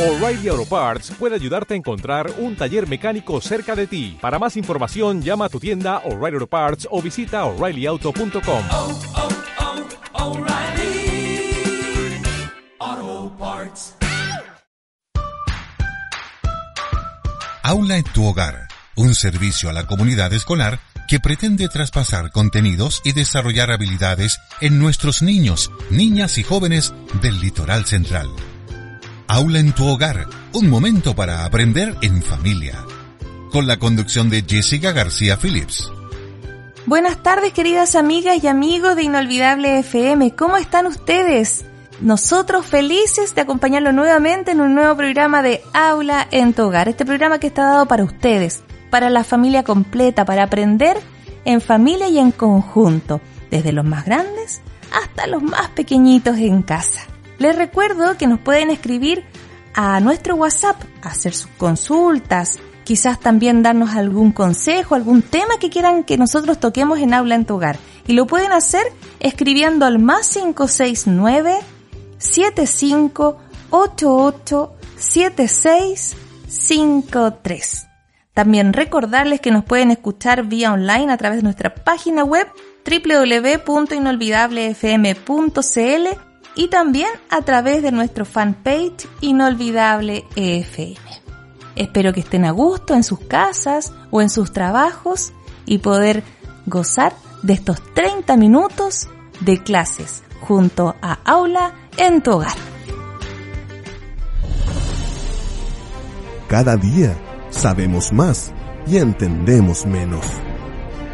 O'Reilly Auto Parts puede ayudarte a encontrar un taller mecánico cerca de ti. Para más información, llama a tu tienda O'Reilly Auto Parts o visita oreillyauto.com. oh, oh, Parts. Aula en tu hogar, un servicio a la comunidad escolar que pretende traspasar contenidos y desarrollar habilidades en nuestros niños, niñas y jóvenes del litoral central. Aula en tu hogar, un momento para aprender en familia. Con la conducción de Jessica García Phillips. Buenas tardes queridas amigas y amigos de Inolvidable FM, ¿cómo están ustedes? Nosotros felices de acompañarlo nuevamente en un nuevo programa de Aula en tu hogar, este programa que está dado para ustedes, para la familia completa, para aprender en familia y en conjunto, desde los más grandes hasta los más pequeñitos en casa. Les recuerdo que nos pueden escribir a nuestro WhatsApp, hacer sus consultas, quizás también darnos algún consejo, algún tema que quieran que nosotros toquemos en Aula en tu hogar. Y lo pueden hacer escribiendo al más 569 7588 7653. También recordarles que nos pueden escuchar vía online a través de nuestra página web www.inolvidablefm.cl y también a través de nuestro fanpage Inolvidable FM. Espero que estén a gusto en sus casas o en sus trabajos y poder gozar de estos 30 minutos de clases junto a Aula en tu hogar. Cada día sabemos más y entendemos menos.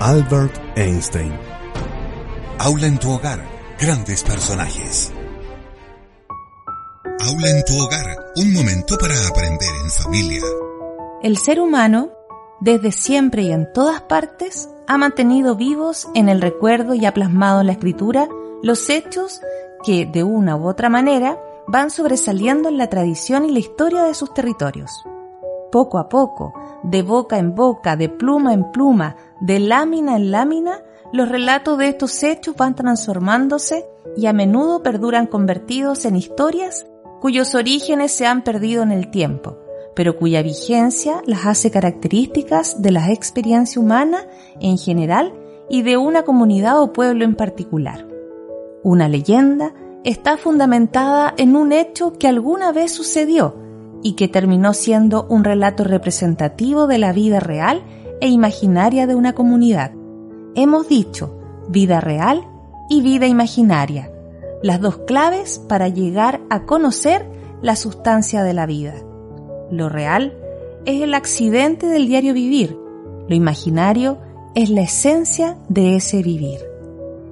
Albert Einstein. Aula en tu hogar, grandes personajes. Aula en tu hogar, un momento para aprender en familia. El ser humano, desde siempre y en todas partes, ha mantenido vivos en el recuerdo y ha plasmado en la escritura los hechos que, de una u otra manera, van sobresaliendo en la tradición y la historia de sus territorios. Poco a poco, de boca en boca, de pluma en pluma, de lámina en lámina, los relatos de estos hechos van transformándose y a menudo perduran convertidos en historias cuyos orígenes se han perdido en el tiempo, pero cuya vigencia las hace características de la experiencia humana en general y de una comunidad o pueblo en particular. Una leyenda está fundamentada en un hecho que alguna vez sucedió y que terminó siendo un relato representativo de la vida real e imaginaria de una comunidad. Hemos dicho vida real y vida imaginaria, las dos claves para llegar a conocer la sustancia de la vida. Lo real es el accidente del diario vivir, lo imaginario es la esencia de ese vivir.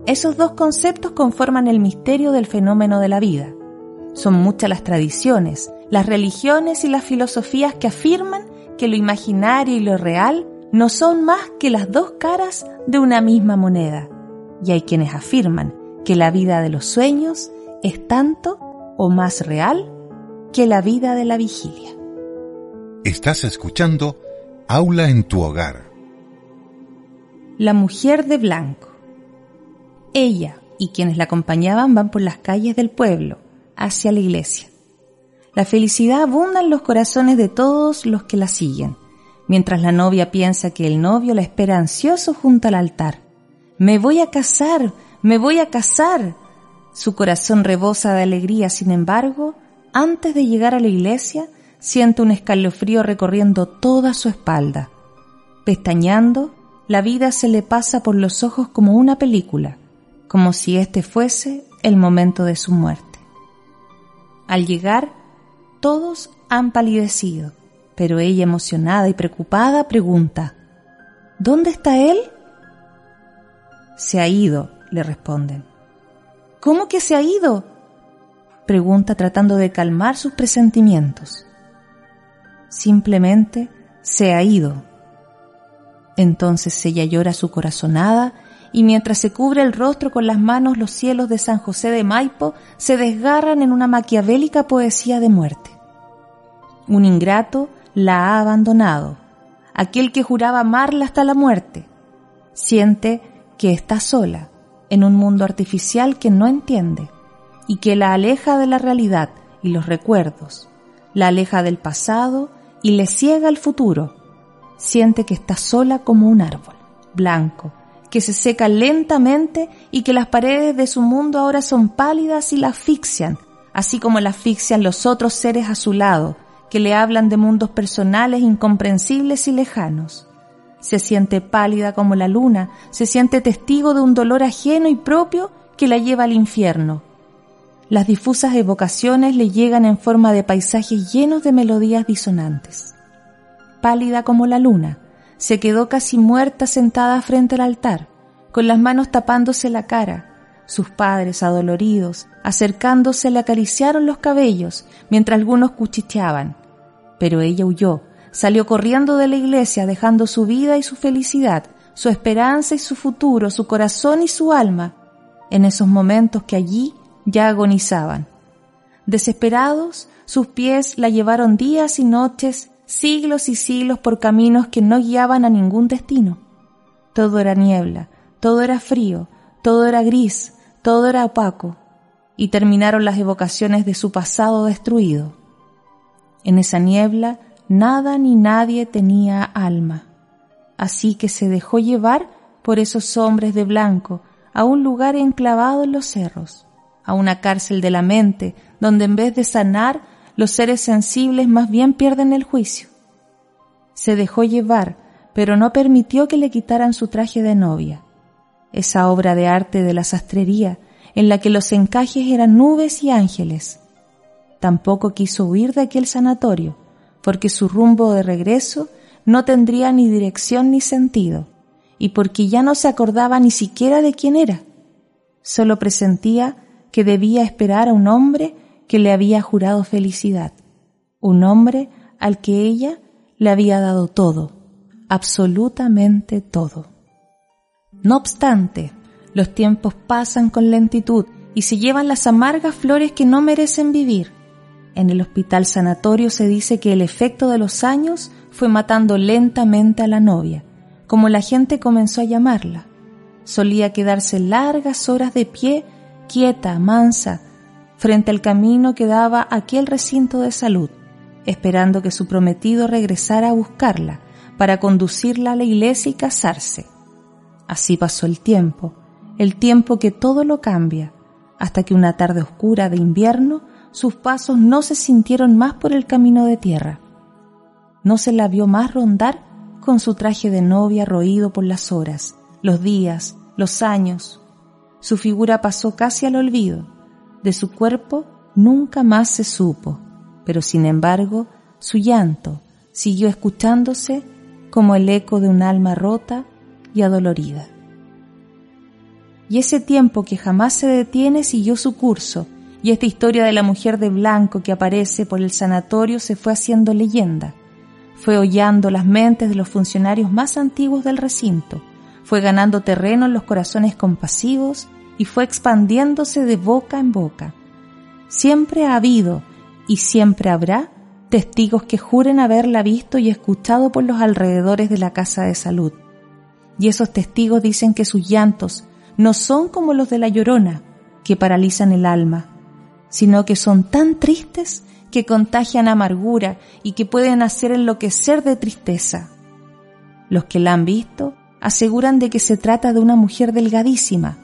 Esos dos conceptos conforman el misterio del fenómeno de la vida. Son muchas las tradiciones, las religiones y las filosofías que afirman que lo imaginario y lo real no son más que las dos caras de una misma moneda. Y hay quienes afirman que la vida de los sueños es tanto o más real que la vida de la vigilia. Estás escuchando Aula en tu hogar. La mujer de blanco. Ella y quienes la acompañaban van por las calles del pueblo, hacia la iglesia. La felicidad abunda en los corazones de todos los que la siguen, mientras la novia piensa que el novio la espera ansioso junto al altar. Me voy a casar, me voy a casar. Su corazón rebosa de alegría, sin embargo, antes de llegar a la iglesia, siente un escalofrío recorriendo toda su espalda. Pestañeando, la vida se le pasa por los ojos como una película, como si este fuese el momento de su muerte. Al llegar, todos han palidecido, pero ella emocionada y preocupada pregunta, ¿Dónde está él? Se ha ido, le responden. ¿Cómo que se ha ido? Pregunta tratando de calmar sus presentimientos. Simplemente se ha ido. Entonces ella llora su corazonada y mientras se cubre el rostro con las manos los cielos de San José de Maipo se desgarran en una maquiavélica poesía de muerte. Un ingrato la ha abandonado, aquel que juraba amarla hasta la muerte. Siente que está sola en un mundo artificial que no entiende y que la aleja de la realidad y los recuerdos, la aleja del pasado y le ciega el futuro. Siente que está sola como un árbol, blanco, que se seca lentamente y que las paredes de su mundo ahora son pálidas y la asfixian, así como la asfixian los otros seres a su lado, que le hablan de mundos personales incomprensibles y lejanos. Se siente pálida como la luna, se siente testigo de un dolor ajeno y propio que la lleva al infierno. Las difusas evocaciones le llegan en forma de paisajes llenos de melodías disonantes. Pálida como la luna, se quedó casi muerta sentada frente al altar, con las manos tapándose la cara. Sus padres, adoloridos, acercándose, le acariciaron los cabellos, mientras algunos cuchicheaban. Pero ella huyó, salió corriendo de la iglesia, dejando su vida y su felicidad, su esperanza y su futuro, su corazón y su alma, en esos momentos que allí ya agonizaban. Desesperados, sus pies la llevaron días y noches, siglos y siglos por caminos que no guiaban a ningún destino. Todo era niebla, todo era frío, todo era gris, todo era opaco, y terminaron las evocaciones de su pasado destruido. En esa niebla nada ni nadie tenía alma, así que se dejó llevar por esos hombres de blanco a un lugar enclavado en los cerros, a una cárcel de la mente, donde en vez de sanar, los seres sensibles más bien pierden el juicio. Se dejó llevar, pero no permitió que le quitaran su traje de novia, esa obra de arte de la sastrería en la que los encajes eran nubes y ángeles. Tampoco quiso huir de aquel sanatorio, porque su rumbo de regreso no tendría ni dirección ni sentido, y porque ya no se acordaba ni siquiera de quién era. Solo presentía que debía esperar a un hombre que le había jurado felicidad, un hombre al que ella le había dado todo, absolutamente todo. No obstante, los tiempos pasan con lentitud y se llevan las amargas flores que no merecen vivir. En el hospital sanatorio se dice que el efecto de los años fue matando lentamente a la novia, como la gente comenzó a llamarla. Solía quedarse largas horas de pie, quieta, mansa, frente al camino que daba aquel recinto de salud, esperando que su prometido regresara a buscarla para conducirla a la iglesia y casarse. Así pasó el tiempo, el tiempo que todo lo cambia, hasta que una tarde oscura de invierno sus pasos no se sintieron más por el camino de tierra. No se la vio más rondar con su traje de novia roído por las horas, los días, los años. Su figura pasó casi al olvido. De su cuerpo nunca más se supo, pero sin embargo su llanto siguió escuchándose como el eco de un alma rota y adolorida. Y ese tiempo que jamás se detiene siguió su curso, y esta historia de la mujer de blanco que aparece por el sanatorio se fue haciendo leyenda. Fue hollando las mentes de los funcionarios más antiguos del recinto, fue ganando terreno en los corazones compasivos y fue expandiéndose de boca en boca. Siempre ha habido y siempre habrá testigos que juren haberla visto y escuchado por los alrededores de la casa de salud y esos testigos dicen que sus llantos no son como los de la llorona, que paralizan el alma, sino que son tan tristes que contagian amargura y que pueden hacer enloquecer de tristeza. Los que la han visto aseguran de que se trata de una mujer delgadísima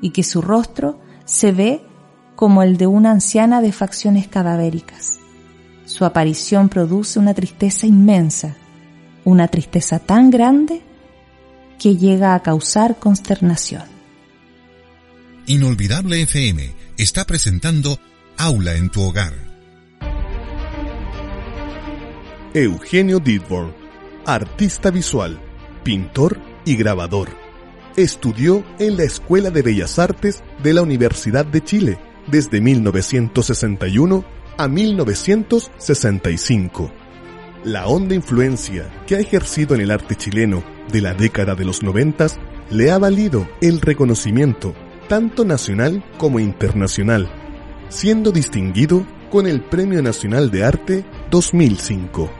y que su rostro se ve como el de una anciana de facciones cadavéricas. Su aparición produce una tristeza inmensa, una tristeza tan grande que llega a causar consternación. Inolvidable FM está presentando Aula en tu hogar. Eugenio Didborn, artista visual, pintor y grabador. Estudió en la Escuela de Bellas Artes de la Universidad de Chile desde 1961 a 1965 la honda influencia que ha ejercido en el arte chileno de la década de los noventas le ha valido el reconocimiento tanto nacional como internacional, siendo distinguido con el Premio Nacional de Arte 2005.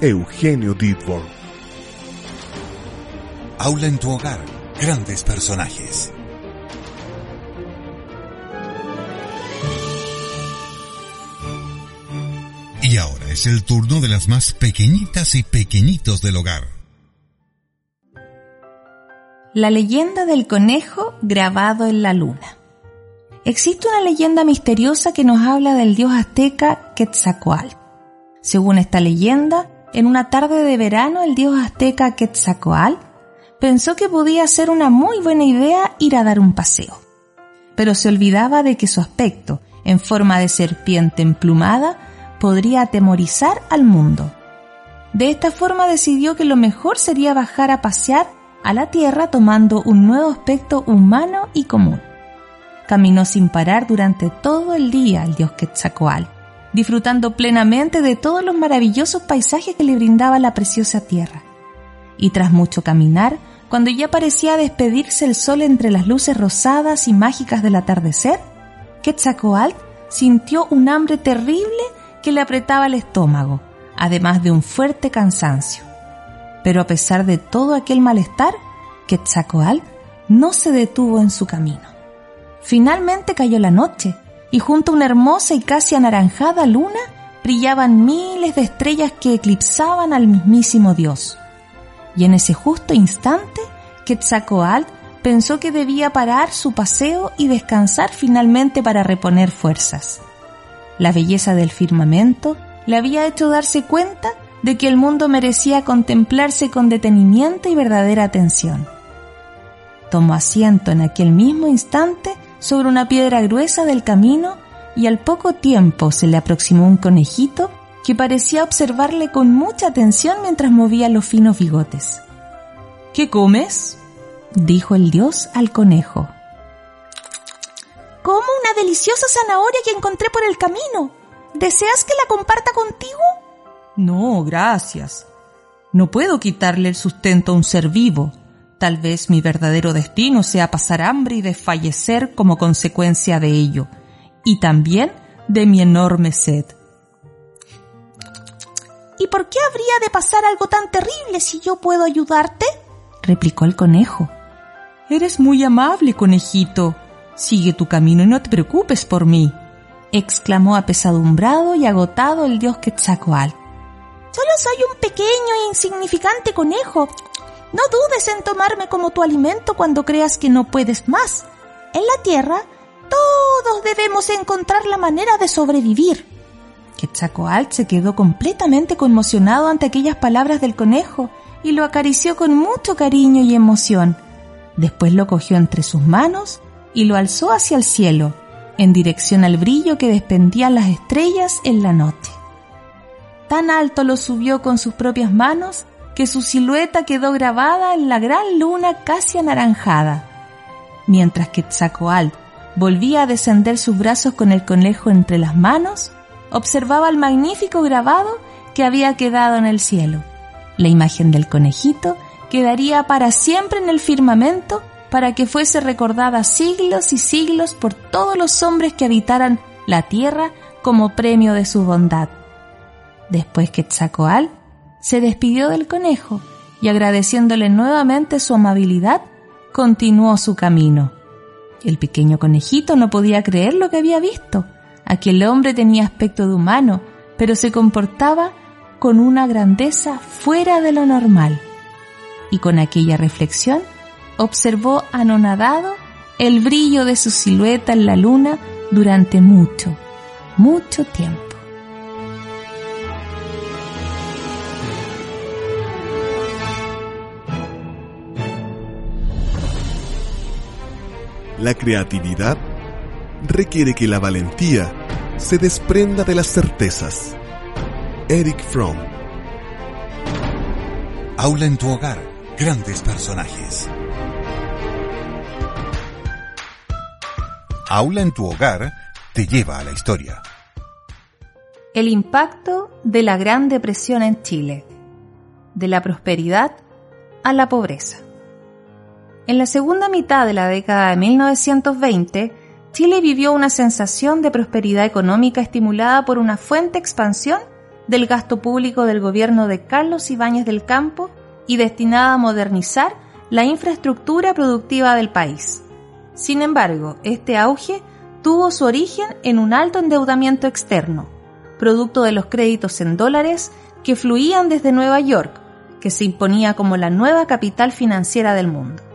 Eugenio Didborn. Aula en tu hogar. Grandes personajes. Y ahora es el turno de las más pequeñitas y pequeñitos del hogar. La leyenda del conejo grabado en la luna. Existe una leyenda misteriosa que nos habla del dios azteca Quetzalcoatl. Según esta leyenda, en una tarde de verano el dios azteca Quetzalcoatl pensó que podía ser una muy buena idea ir a dar un paseo. Pero se olvidaba de que su aspecto, en forma de serpiente emplumada, podría atemorizar al mundo. De esta forma decidió que lo mejor sería bajar a pasear a la tierra tomando un nuevo aspecto humano y común. Caminó sin parar durante todo el día el dios Quetzalcoatl, disfrutando plenamente de todos los maravillosos paisajes que le brindaba la preciosa tierra. Y tras mucho caminar, cuando ya parecía despedirse el sol entre las luces rosadas y mágicas del atardecer, Quetzalcoatl sintió un hambre terrible que le apretaba el estómago, además de un fuerte cansancio. Pero a pesar de todo aquel malestar, Quetzalcoatl no se detuvo en su camino. Finalmente cayó la noche y junto a una hermosa y casi anaranjada luna brillaban miles de estrellas que eclipsaban al mismísimo Dios. Y en ese justo instante, Quetzalcoatl pensó que debía parar su paseo y descansar finalmente para reponer fuerzas. La belleza del firmamento le había hecho darse cuenta de que el mundo merecía contemplarse con detenimiento y verdadera atención. Tomó asiento en aquel mismo instante sobre una piedra gruesa del camino y al poco tiempo se le aproximó un conejito que parecía observarle con mucha atención mientras movía los finos bigotes. ¿Qué comes? dijo el dios al conejo. Como una deliciosa zanahoria que encontré por el camino. ¿Deseas que la comparta contigo? No, gracias. No puedo quitarle el sustento a un ser vivo. Tal vez mi verdadero destino sea pasar hambre y desfallecer como consecuencia de ello, y también de mi enorme sed. ¿Y por qué habría de pasar algo tan terrible si yo puedo ayudarte? replicó el conejo. Eres muy amable, conejito. Sigue tu camino y no te preocupes por mí, exclamó apesadumbrado y agotado el dios Quetzalcoatl. Solo soy un pequeño e insignificante conejo. No dudes en tomarme como tu alimento cuando creas que no puedes más. En la tierra, todos debemos encontrar la manera de sobrevivir. Quetzalcoatl se quedó completamente conmocionado ante aquellas palabras del conejo y lo acarició con mucho cariño y emoción. Después lo cogió entre sus manos y lo alzó hacia el cielo, en dirección al brillo que despendían las estrellas en la noche. Tan alto lo subió con sus propias manos que su silueta quedó grabada en la gran luna casi anaranjada. Mientras que Tzacoalt volvía a descender sus brazos con el conejo entre las manos, observaba el magnífico grabado que había quedado en el cielo. La imagen del conejito quedaría para siempre en el firmamento para que fuese recordada siglos y siglos por todos los hombres que habitaran la tierra como premio de su bondad. Después que se despidió del conejo y agradeciéndole nuevamente su amabilidad, continuó su camino. El pequeño conejito no podía creer lo que había visto. Aquel hombre tenía aspecto de humano, pero se comportaba con una grandeza fuera de lo normal. Y con aquella reflexión observó anonadado el brillo de su silueta en la luna durante mucho, mucho tiempo. La creatividad requiere que la valentía se desprenda de las certezas. Eric Fromm. Aula en tu hogar. Grandes personajes. Aula en tu hogar te lleva a la historia. El impacto de la Gran Depresión en Chile. De la prosperidad a la pobreza. En la segunda mitad de la década de 1920, Chile vivió una sensación de prosperidad económica estimulada por una fuente expansión del gasto público del gobierno de Carlos Ibáñez del Campo y destinada a modernizar la infraestructura productiva del país. Sin embargo, este auge tuvo su origen en un alto endeudamiento externo, producto de los créditos en dólares que fluían desde Nueva York, que se imponía como la nueva capital financiera del mundo.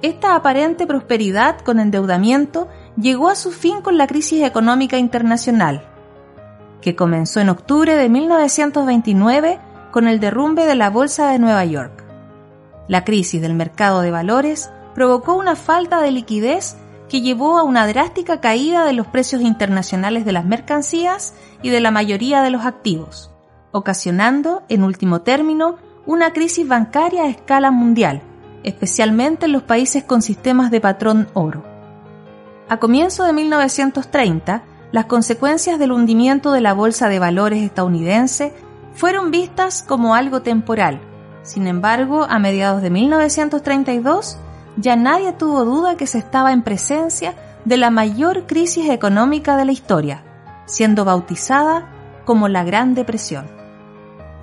Esta aparente prosperidad con endeudamiento llegó a su fin con la crisis económica internacional, que comenzó en octubre de 1929 con el derrumbe de la Bolsa de Nueva York. La crisis del mercado de valores provocó una falta de liquidez que llevó a una drástica caída de los precios internacionales de las mercancías y de la mayoría de los activos, ocasionando, en último término, una crisis bancaria a escala mundial, especialmente en los países con sistemas de patrón oro. A comienzo de 1930, las consecuencias del hundimiento de la bolsa de valores estadounidense fueron vistas como algo temporal. Sin embargo, a mediados de 1932, ya nadie tuvo duda que se estaba en presencia de la mayor crisis económica de la historia, siendo bautizada como la Gran Depresión.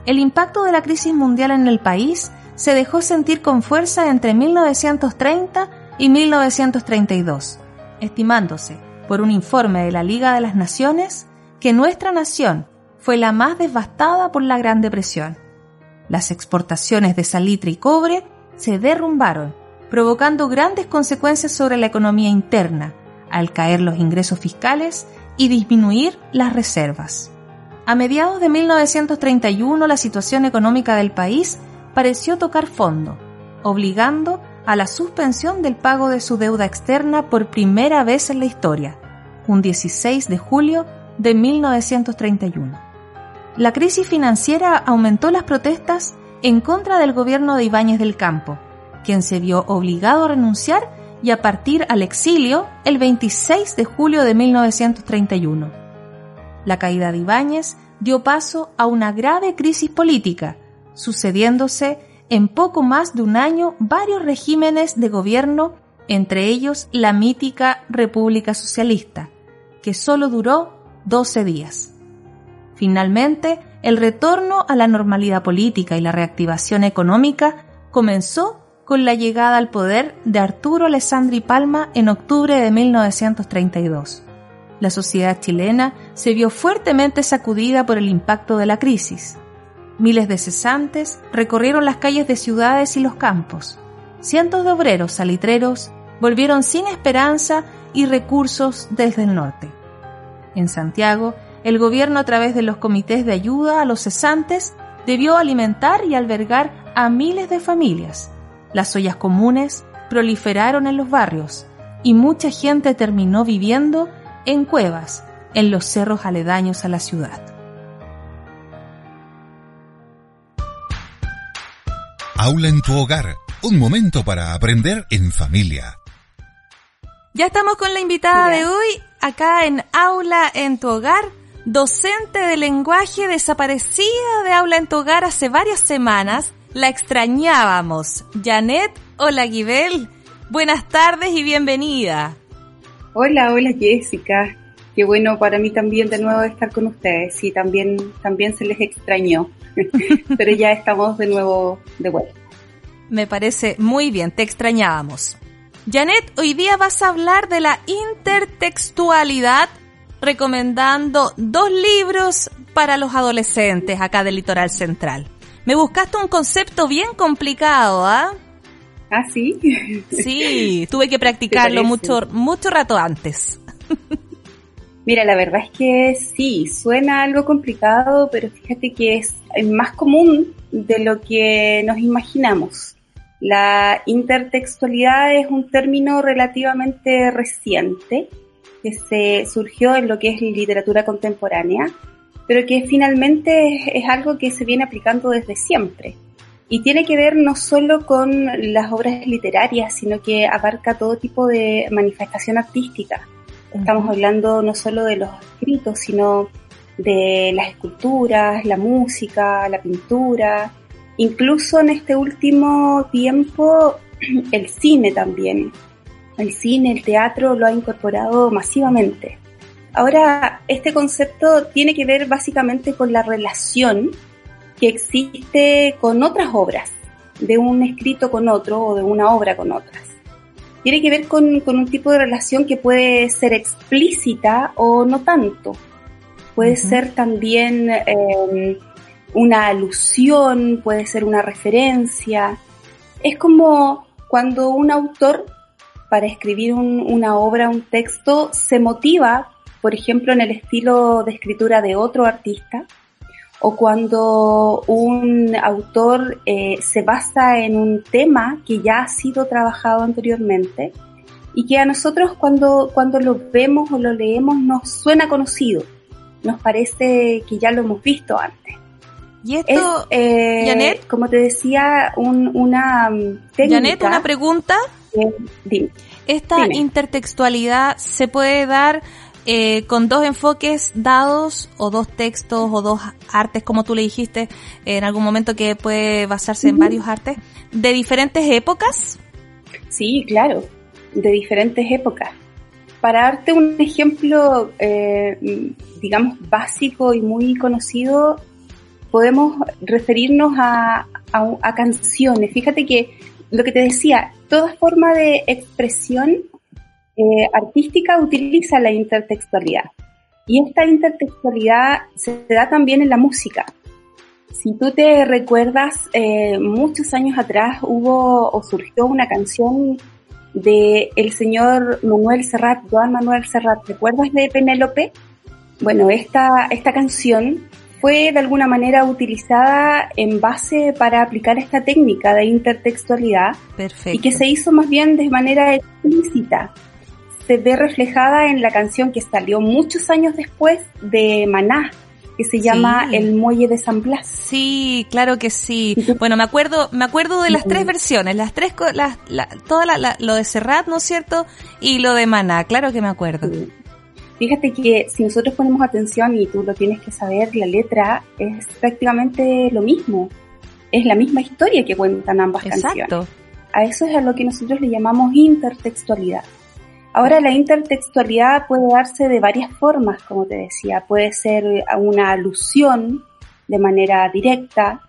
El impacto de la crisis mundial en el país se dejó sentir con fuerza entre 1930 y 1932, estimándose por un informe de la Liga de las Naciones que nuestra nación fue la más devastada por la Gran Depresión. Las exportaciones de salitre y cobre se derrumbaron, provocando grandes consecuencias sobre la economía interna, al caer los ingresos fiscales y disminuir las reservas. A mediados de 1931 la situación económica del país pareció tocar fondo, obligando a la suspensión del pago de su deuda externa por primera vez en la historia, un 16 de julio de 1931. La crisis financiera aumentó las protestas en contra del gobierno de Ibáñez del Campo, quien se vio obligado a renunciar y a partir al exilio el 26 de julio de 1931. La caída de Ibáñez dio paso a una grave crisis política, sucediéndose en poco más de un año varios regímenes de gobierno, entre ellos la mítica República Socialista, que solo duró 12 días. Finalmente, el retorno a la normalidad política y la reactivación económica comenzó con la llegada al poder de Arturo Alessandri Palma en octubre de 1932. La sociedad chilena se vio fuertemente sacudida por el impacto de la crisis. Miles de cesantes recorrieron las calles de ciudades y los campos. Cientos de obreros salitreros volvieron sin esperanza y recursos desde el norte. En Santiago, el gobierno a través de los comités de ayuda a los cesantes debió alimentar y albergar a miles de familias. Las ollas comunes proliferaron en los barrios y mucha gente terminó viviendo en cuevas en los cerros aledaños a la ciudad. Aula en tu hogar, un momento para aprender en familia. Ya estamos con la invitada de hoy, acá en Aula en tu hogar, docente de lenguaje desaparecida de Aula en tu hogar hace varias semanas. La extrañábamos. Janet Olaguibel, buenas tardes y bienvenida. Hola, hola Jessica. Qué bueno para mí también de nuevo estar con ustedes. Sí, también, también se les extrañó. pero ya estamos de nuevo de vuelta. Me parece muy bien, te extrañábamos. Janet, hoy día vas a hablar de la intertextualidad recomendando dos libros para los adolescentes acá del Litoral Central. Me buscaste un concepto bien complicado, ¿ah? ¿Ah, sí? Sí, tuve que practicarlo mucho, mucho rato antes. Mira, la verdad es que sí, suena algo complicado, pero fíjate que es más común de lo que nos imaginamos. La intertextualidad es un término relativamente reciente que se surgió en lo que es literatura contemporánea, pero que finalmente es, algo que se viene aplicando desde siempre. Y tiene que ver no solo con las obras literarias, sino que abarca todo tipo de manifestación artística Estamos hablando no solo de los escritos, sino de las esculturas, la música, la pintura, incluso en este último tiempo el cine también. El cine, el teatro lo ha incorporado masivamente. Ahora, este concepto tiene que ver básicamente con la relación que existe con otras obras, de un escrito con otro o de una obra con otras tiene que ver con, un tipo de relación que puede ser explícita o no tanto. puede ser también eh, una alusión, puede ser una referencia. Es como cuando un autor, para escribir una obra, un texto, se motiva, por ejemplo, en el estilo de escritura de otro artista, o cuando un autor eh, se basa en un tema que ya ha sido trabajado anteriormente y que a nosotros cuando, cuando lo vemos o lo leemos nos suena conocido, nos parece que ya lo hemos visto antes. Y esto, eh, Janet, como te decía, una mm, técnica. Janet, una pregunta. Eh, ¿Esta intertextualidad se puede dar eh, con dos enfoques dados o dos textos o dos artes, como tú le dijiste en algún momento que puede basarse en varios artes, de diferentes épocas? Sí, claro, de diferentes épocas. Para darte un ejemplo, eh, digamos, básico y muy conocido, podemos referirnos a, a canciones. Fíjate que lo que te decía, toda forma de expresión eh, artística utiliza la intertextualidad. Y esta intertextualidad se da también en la música. Si tú te recuerdas, eh, muchos años atrás hubo o surgió una canción de el señor Manuel Serrat, Joan Manuel Serrat. ¿Recuerdas de Penélope? Bueno, esta, esta canción fue de alguna manera utilizada en base para aplicar esta técnica de intertextualidad y que se hizo más bien de manera explícita se ve reflejada en la canción que salió muchos años después de Maná, que se llama El Muelle de San Blas. Sí, claro que sí. Bueno, me acuerdo, me acuerdo de las tres versiones, las tres, las, la, toda la, lo de Serrat, ¿no es cierto? Y lo de Maná, claro que me acuerdo. Fíjate que si nosotros ponemos atención y tú lo tienes que saber, la letra es prácticamente lo mismo. Es la misma historia que cuentan ambas Exacto. A eso es a lo que nosotros le llamamos intertextualidad. Ahora la intertextualidad puede darse de varias formas, como te decía. Puede ser una alusión de manera directa,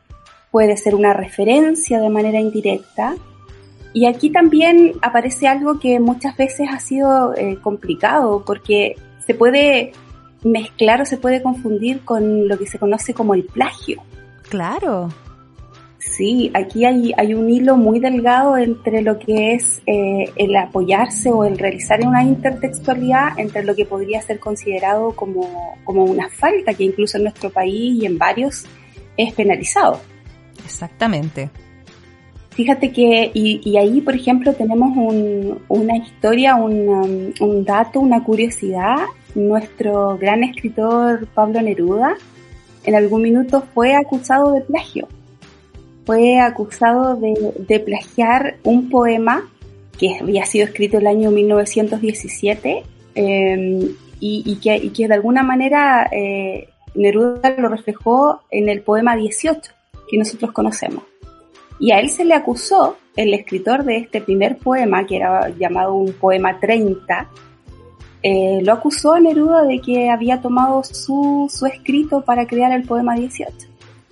puede ser una referencia de manera indirecta. Y aquí también aparece algo que muchas veces ha sido eh, complicado porque se puede mezclar o se puede confundir con lo que se conoce como el plagio. Claro. Sí, aquí hay, hay un hilo muy delgado entre lo que es eh, el apoyarse o el realizar una intertextualidad entre lo que podría ser considerado como, como una falta, que incluso en nuestro país y en varios es penalizado. Exactamente. Fíjate que, y, y ahí, por ejemplo, tenemos un, una historia, un, un dato, una curiosidad. Nuestro gran escritor Pablo Neruda en algún minuto fue acusado de plagio fue acusado de, plagiar un poema que había sido escrito el año 1917 em, y, que, de alguna manera eh, Neruda lo reflejó en el poema 18 que nosotros conocemos. Y a él se le acusó, el escritor de este primer poema, que era llamado un poema 30, eh, lo acusó a Neruda de que había tomado su, su escrito para crear el poema 18.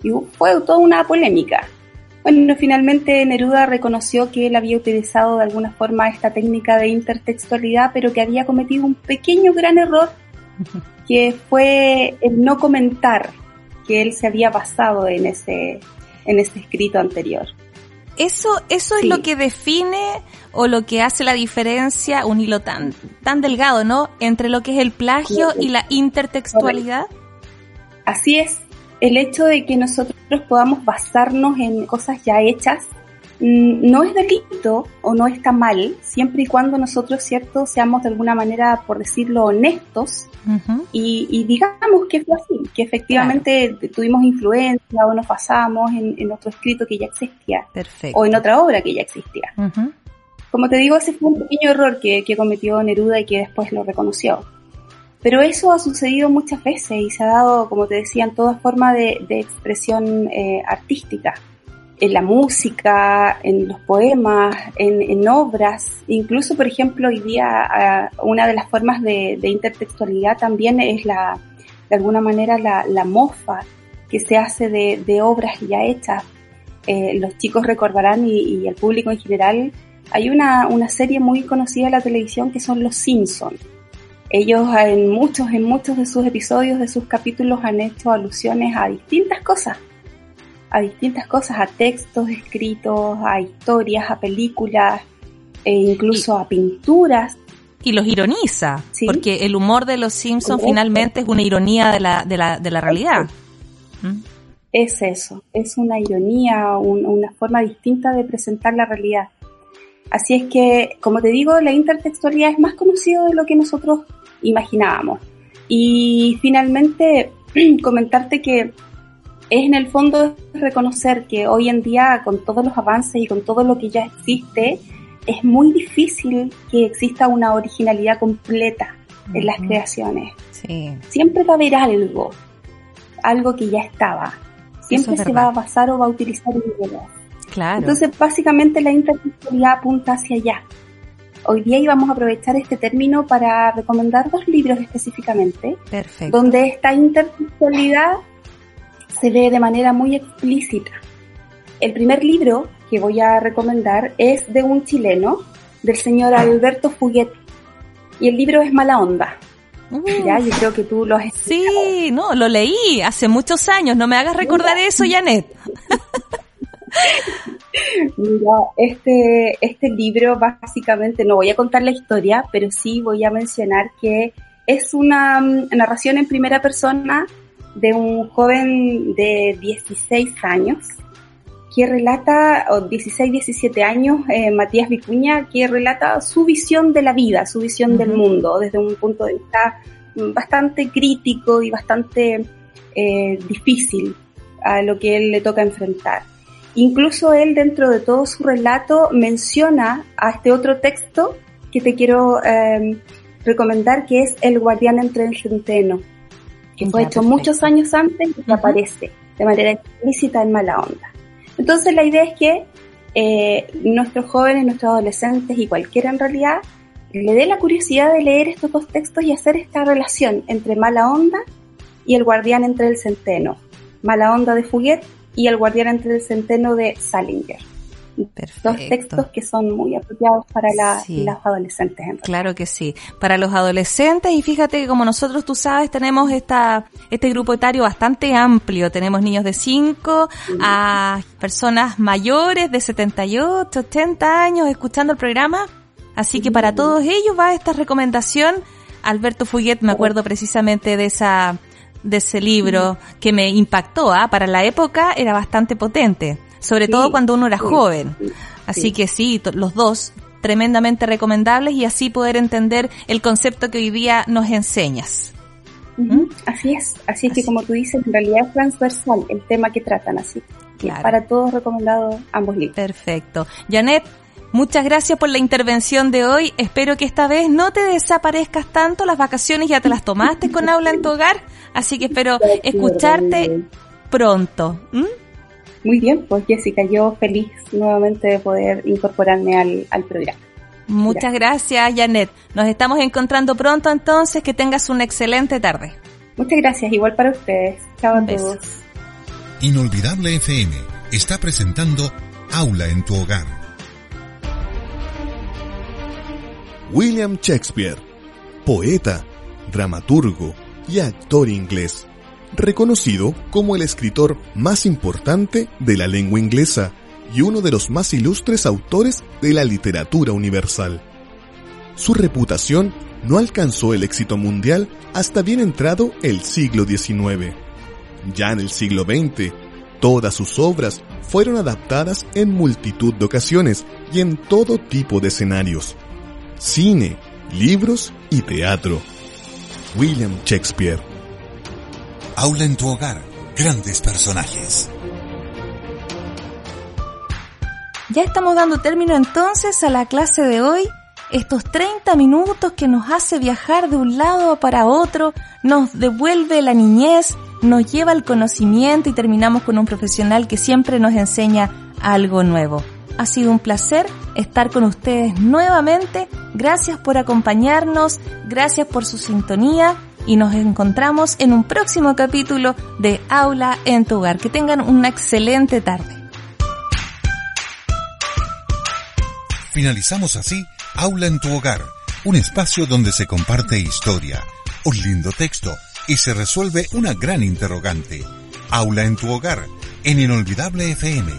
Y fue toda una polémica. Bueno, finalmente Neruda reconoció que él había utilizado de alguna forma esta técnica de intertextualidad, pero que había cometido un pequeño gran error, que fue el no comentar que él se había basado en ese, en ese escrito anterior. Eso, eso es lo que define o lo que hace la diferencia, un hilo tan, tan delgado, ¿no? Entre lo que es el plagio y la intertextualidad. Así es, el hecho de que nosotros podamos basarnos en cosas ya hechas mm, no es delito o no está mal, siempre y cuando nosotros, cierto, seamos de alguna manera, por decirlo, honestos y, digamos que fue así, que efectivamente tuvimos influencia o nos basamos en, otro escrito que ya existía o en otra obra que ya existía. Como te digo, ese fue un pequeño error que, que cometió Neruda y que después lo reconoció. Pero eso ha sucedido muchas veces y se ha dado, como te decía, en toda forma de, expresión eh, artística. En la música, en los poemas, en, obras. Incluso, por ejemplo, hoy día una de las formas de, intertextualidad también es la, de alguna manera, la, mofa que se hace de, obras ya hechas. Eh, los chicos recordarán y, el público en general, hay una, una serie muy conocida en la televisión que son Los Simpsons Ellos en muchos, en muchos de sus episodios, de sus capítulos, han hecho alusiones a distintas cosas, a distintas cosas, a textos escritos, a historias, a películas, e incluso a pinturas. Y los ironiza, Sí. porque el humor de los Simpsons Correcto. finalmente es una ironía de la, de la, de la realidad. ¿Mm? Es eso, es una ironía, un- una forma distinta de presentar la realidad. Así es que, como te digo, la intertextualidad es más conocido de lo que nosotros imaginábamos. Y finalmente, comentarte que es en el fondo reconocer que hoy en día, con todos los avances y con todo lo que ya existe, es muy difícil que exista una originalidad completa en las creaciones. Sí, Siempre va a haber algo, algo que ya estaba. Siempre es se va a basar o va a utilizar ideas. Claro. Entonces, básicamente la intertextualidad apunta hacia allá. Hoy día íbamos a aprovechar este término para recomendar dos libros específicamente, Perfecto. donde esta intertextualidad se ve de manera muy explícita. El primer libro que voy a recomendar es de un chileno, del señor Alberto Fuguet, y el libro es Mala Onda. Uh, Ya, yo creo que tú lo has Sí, no, lo leí hace muchos años. No me hagas recordar eso, Janet. Mira, este, este libro básicamente, no voy a contar la historia, pero sí voy a mencionar que es una mm, narración en primera persona de un joven de 16 años que relata, o 16, 17 años, eh, Matías Vicuña, que relata su visión de la vida, su visión del mundo, desde un punto de vista mm, bastante crítico y bastante eh, difícil a lo que él le toca enfrentar. Incluso él dentro de todo su relato menciona a este otro texto que te quiero eh, recomendar, que es El guardián entre el centeno, que fue Ya, hecho perfecto. muchos años antes y que aparece de manera explícita en Mala Onda. Entonces la idea es que eh, nuestros jóvenes, nuestros adolescentes y cualquiera en realidad le dé la curiosidad de leer estos dos textos y hacer esta relación entre Mala Onda y El guardián entre el centeno. Mala Onda de Fuguet y El guardián entre el centeno de Salinger. Dos Perfecto. textos que son muy apropiados para la- Sí. los adolescentes. En. Claro que sí. Para los adolescentes, y fíjate que como nosotros, tú sabes, tenemos esta, este grupo etario bastante amplio. Tenemos niños de 5 a personas mayores de 78, 80 años escuchando el programa. Así que para todos ellos va esta recomendación. Alberto Fuguet, me acuerdo precisamente de esa, de ese libro que me impactó, ¿ah? Para la época era bastante potente. Sobre Sí, todo cuando uno era sí, joven. sí, Así sí. que sí, los dos tremendamente recomendables y así poder entender el concepto que hoy día nos enseñas. Ujú, Así es, así es Así. que como tú dices, en realidad es transversal el tema que tratan, así que Claro. para todos recomendados ambos libros. Perfecto. Janet, muchas gracias por la intervención de hoy. Espero que esta vez no te desaparezcas tanto. Las vacaciones ya te las tomaste con Aula en tu hogar, así que espero escucharte pronto. ¿m? Muy bien, pues Jessica, yo feliz nuevamente de poder incorporarme al, al programa. Muchas gracias, Janet. Nos estamos encontrando pronto entonces. Que tengas una excelente tarde. Muchas gracias, igual para ustedes. Chao a todos. Inolvidable FM está presentando Aula en tu hogar. William Shakespeare, poeta, dramaturgo y actor inglés, reconocido como el escritor más importante de la lengua inglesa y uno de los más ilustres autores de la literatura universal. Su reputación no alcanzó el éxito mundial hasta bien entrado el siglo XIX. Ya en el siglo XX, todas sus obras fueron adaptadas en multitud de ocasiones y en todo tipo de escenarios cine, libros y teatro. William Shakespeare. Aula en tu hogar. Grandes personajes. Ya estamos dando término entonces a la clase de hoy. Estos 30 minutos que nos hace viajar de un lado para otro, nos devuelve la niñez, nos lleva al conocimiento y terminamos con un profesional que siempre nos enseña algo nuevo. Ha sido un placer estar con ustedes nuevamente. Gracias por acompañarnos, gracias por su sintonía y nos encontramos en un próximo capítulo de Aula en tu hogar. Que tengan una excelente tarde. Finalizamos así Aula en tu hogar, un espacio donde se comparte historia, un lindo texto y se resuelve una gran interrogante. Aula en tu hogar, en Inolvidable FM,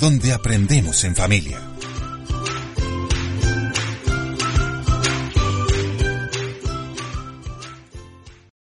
donde aprendemos en familia.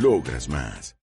Logras más.